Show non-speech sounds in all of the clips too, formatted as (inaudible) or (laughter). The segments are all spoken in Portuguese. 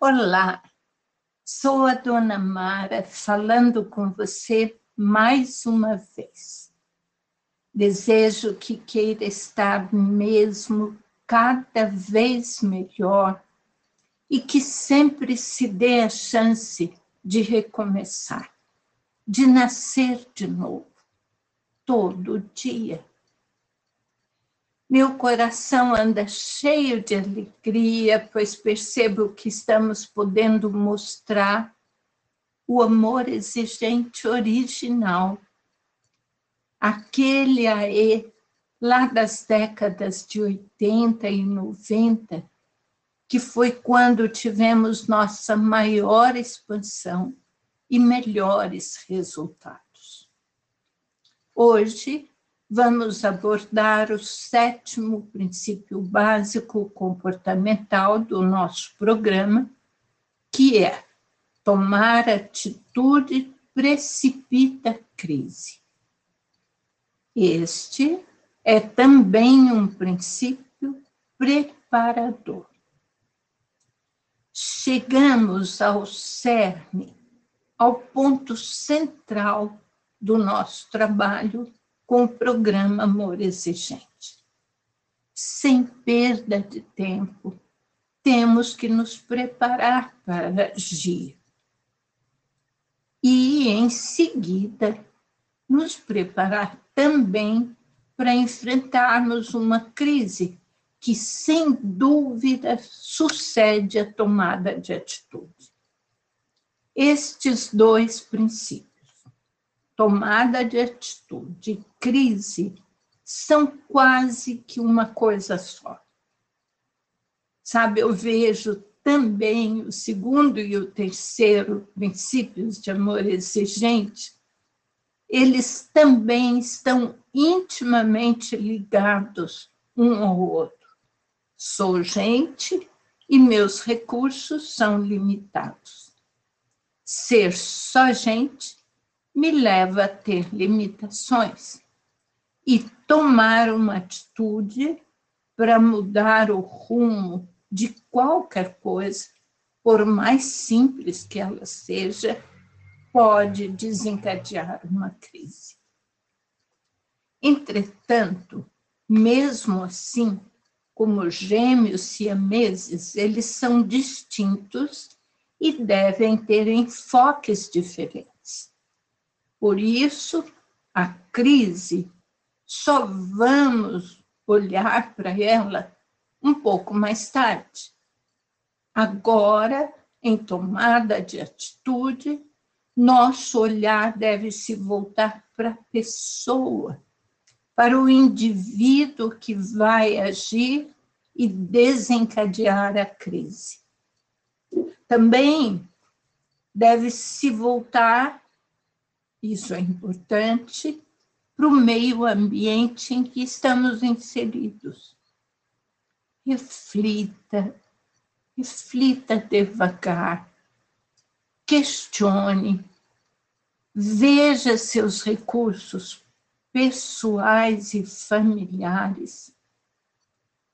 Olá, sou a Dona Mara falando com você mais uma vez. Desejo que queira estar mesmo cada vez melhor e que sempre se dê a chance de recomeçar, de nascer de novo, todo dia. Meu coração anda cheio de alegria, pois percebo que estamos podendo mostrar o amor exigente original, aquele aê lá das décadas de 80 e 90, que foi quando tivemos nossa maior expansão e melhores resultados. Hoje, vamos abordar o sétimo princípio básico comportamental do nosso programa, que é tomar atitude precipita crise. Este é também um princípio preparador. Chegamos ao cerne, ao ponto central do nosso trabalho com o programa Amor Exigente. Sem perda de tempo, temos que nos preparar para agir. E, em seguida, nos preparar também para enfrentarmos uma crise que, sem dúvida, sucede a tomada de atitude. Estes dois princípios tomada de atitude, crise, são quase que uma coisa só. Sabe, eu vejo também o segundo e o terceiro princípios de amor exigente, eles também estão intimamente ligados um ao outro. Sou gente e meus recursos são limitados. Ser só gente me leva a ter limitações e tomar uma atitude para mudar o rumo de qualquer coisa, por mais simples que ela seja, pode desencadear uma crise. Entretanto, mesmo assim, como gêmeos siameses, eles são distintos e devem ter enfoques diferentes. Por isso, a crise, só vamos olhar para ela um pouco mais tarde. Agora, em tomada de atitude, nosso olhar deve se voltar para a pessoa, para o indivíduo que vai agir e desencadear a crise. Também deve se voltar isso é importante para o meio ambiente em que estamos inseridos. Reflita, reflita devagar, questione, veja seus recursos pessoais e familiares.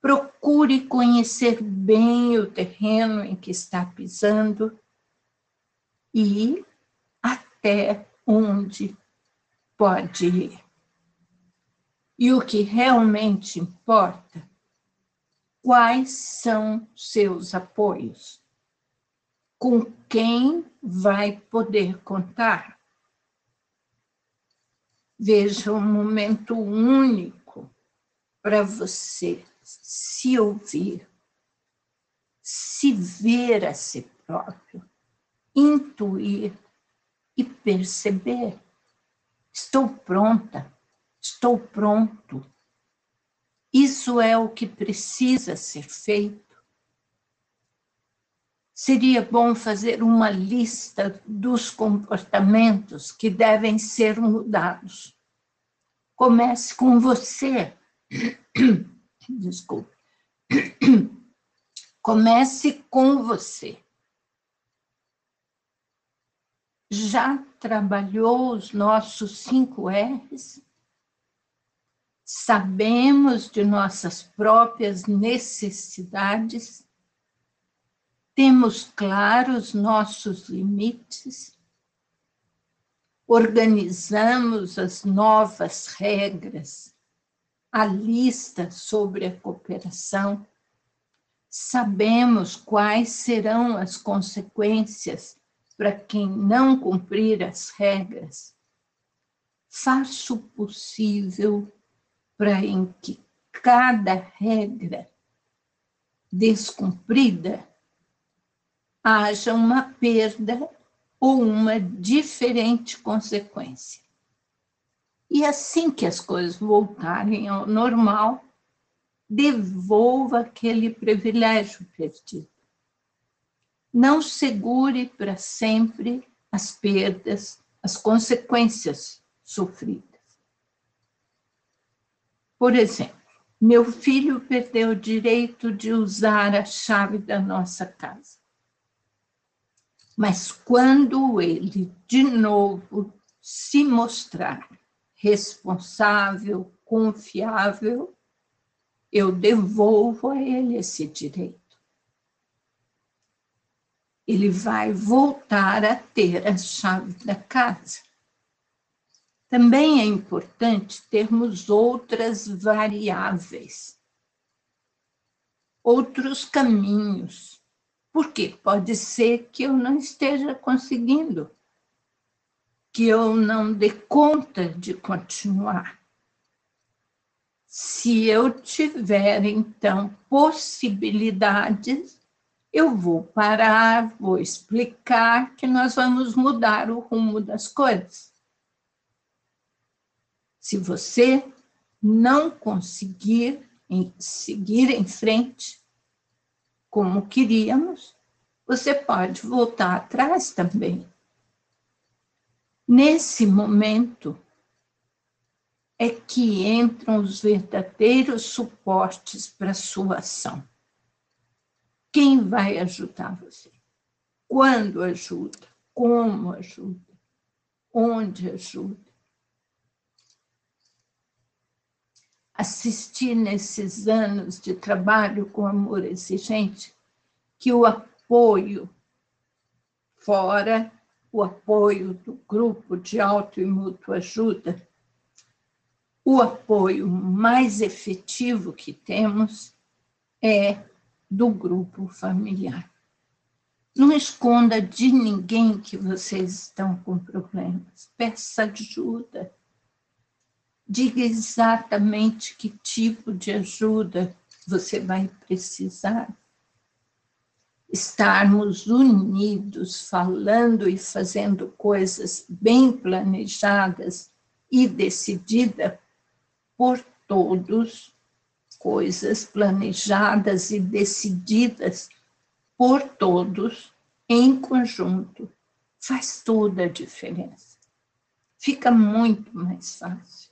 Procure conhecer bem o terreno em que está pisando e até onde pode ir. E o que realmente importa, quais são seus apoios? Com quem vai poder contar? Veja um momento único para você se ouvir, se ver a si próprio, intuir e perceber. Estou pronta, estou pronto. Isso é o que precisa ser feito. Seria bom fazer uma lista dos comportamentos que devem ser mudados. Comece com você. (coughs) Desculpe. (coughs) Comece com você. Já trabalhou os nossos cinco R's? Sabemos de nossas próprias necessidades? Temos claros nossos limites? Organizamos as novas regras, a lista sobre a cooperação? Sabemos quais serão as consequências para quem não cumprir as regras? Faço o possível para em que cada regra descumprida haja uma perda ou uma diferente consequência. E assim que as coisas voltarem ao normal, devolva aquele privilégio perdido. Não segure para sempre as perdas, as consequências sofridas. Por exemplo, meu filho perdeu o direito de usar a chave da nossa casa. Mas quando ele de novo se mostrar responsável, confiável, eu devolvo a ele esse direito. Ele vai voltar a ter a chave da casa. Também é importante termos outras variáveis, outros caminhos porque pode ser que eu não esteja conseguindo, que eu não dê conta de continuar. Se eu tiver, então, possibilidades, eu vou parar, vou explicar que nós vamos mudar o rumo das coisas. Se você não conseguir seguir em frente, como queríamos, você pode voltar atrás também. Nesse momento é que entram os verdadeiros suportes para a sua ação. Quem vai ajudar você? Quando ajuda? Como ajuda? Onde ajuda? assisti nesses anos de trabalho com amor exigente que o apoio fora, o apoio do grupo de auto e mútua ajuda, o apoio mais efetivo que temos é do grupo familiar. Não esconda de ninguém que vocês estão com problemas. Peça ajuda diga exatamente que tipo de ajuda você vai precisar. Estarmos unidos, falando e fazendo coisas bem planejadas e decididas por todos, coisas planejadas e decididas por todos em conjunto, faz toda a diferença. Fica muito mais fácil.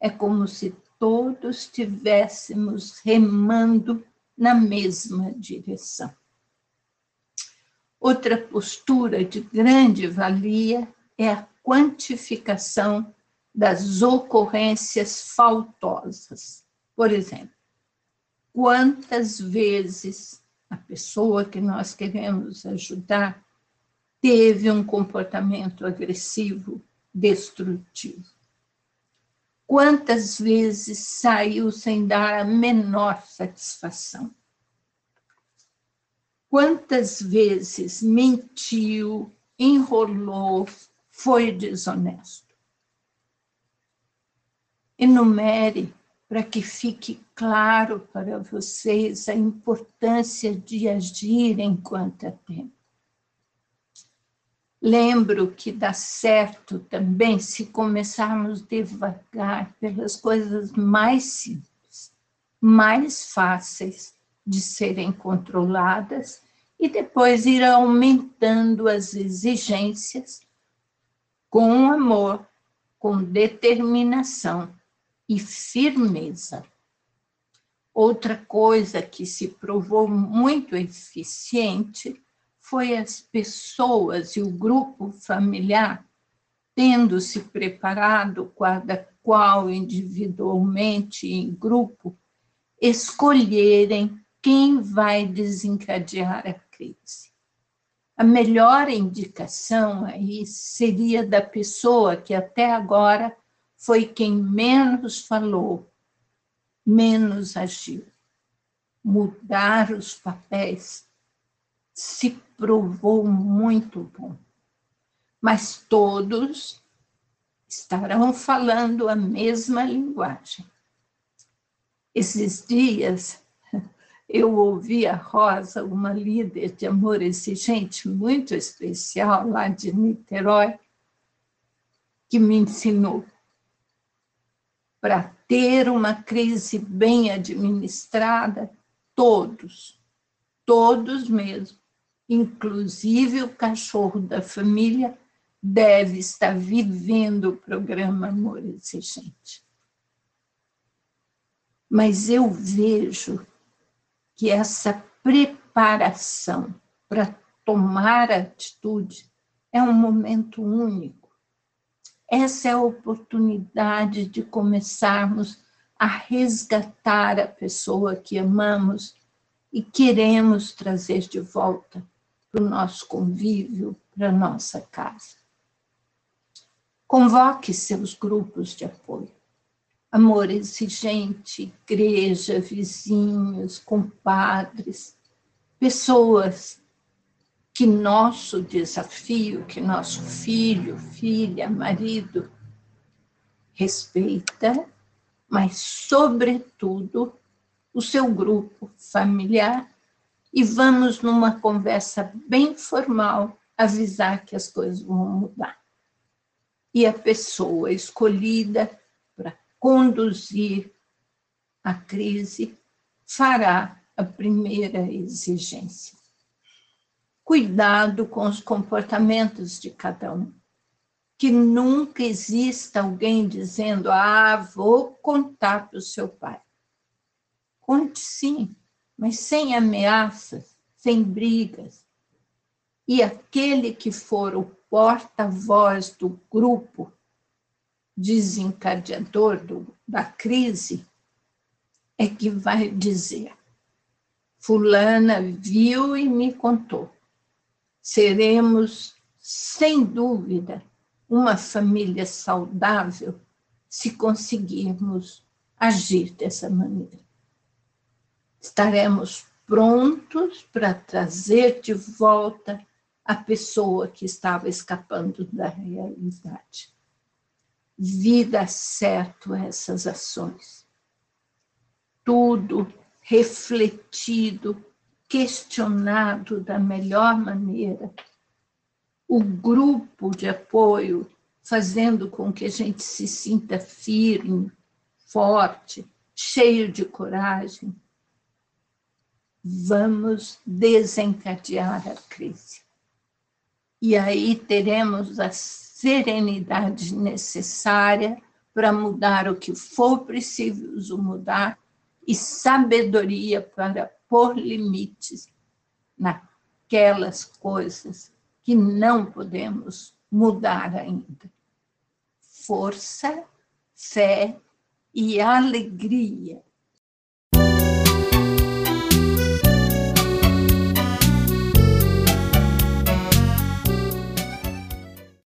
É como se todos estivéssemos remando na mesma direção. Outra postura de grande valia é a quantificação das ocorrências faltosas. Por exemplo, quantas vezes a pessoa que nós queremos ajudar teve um comportamento agressivo, destrutivo? Quantas vezes saiu sem dar a menor satisfação? Quantas vezes mentiu, enrolou, foi desonesto? Enumere para que fique claro para vocês a importância de agir enquanto é tempo. Lembro que dá certo também se começarmos devagar pelas coisas mais simples, mais fáceis de serem controladas e depois ir aumentando as exigências com amor, com determinação e firmeza. Outra coisa que se provou muito eficiente foi as pessoas e o grupo familiar tendo se preparado, cada qual individualmente em grupo, escolherem quem vai desencadear a crise. A melhor indicação aí seria da pessoa que até agora foi quem menos falou, menos agiu. Mudar os papéis se provou muito bom. Mas todos estarão falando a mesma linguagem. Esses dias (laughs) eu ouvi a Rosa, uma líder de amor exigente muito especial lá de Niterói, que me ensinou para ter uma crise bem administrada, todos, todos mesmo, inclusive o cachorro da família, deve estar vivendo o programa Amor Exigente. Mas eu vejo que essa preparação para tomar atitude é um momento único. Essa é a oportunidade de começarmos a resgatar a pessoa que amamos e queremos trazer de volta para o nosso convívio, para a nossa casa. Convoque seus grupos de apoio amor exigente, igreja, vizinhos, compadres, pessoas que nosso desafio, que nosso filho, filha, marido respeita, mas, sobretudo, o seu grupo familiar e vamos numa conversa bem formal avisar que as coisas vão mudar. E a pessoa escolhida conduzir a crise, fará a primeira exigência. Cuidado com os comportamentos de cada um. Que nunca exista alguém dizendo, ah, vou contar para o seu pai. Conte sim, mas sem ameaças, sem brigas. E aquele que for o porta-voz do grupo desencadeador do, da crise é que vai dizer: Fulana viu e me contou. Seremos, sem dúvida, uma família saudável se conseguirmos agir dessa maneira. Estaremos prontos para trazer de volta a pessoa que estava escapando da realidade vida certo essas ações. Tudo refletido, questionado da melhor maneira. O grupo de apoio fazendo com que a gente se sinta firme, forte, cheio de coragem. Vamos desencadear a crise. E aí teremos as serenidade necessária para mudar o que for preciso mudar e sabedoria para pôr limites naquelas coisas que não podemos mudar ainda. Força, fé e alegria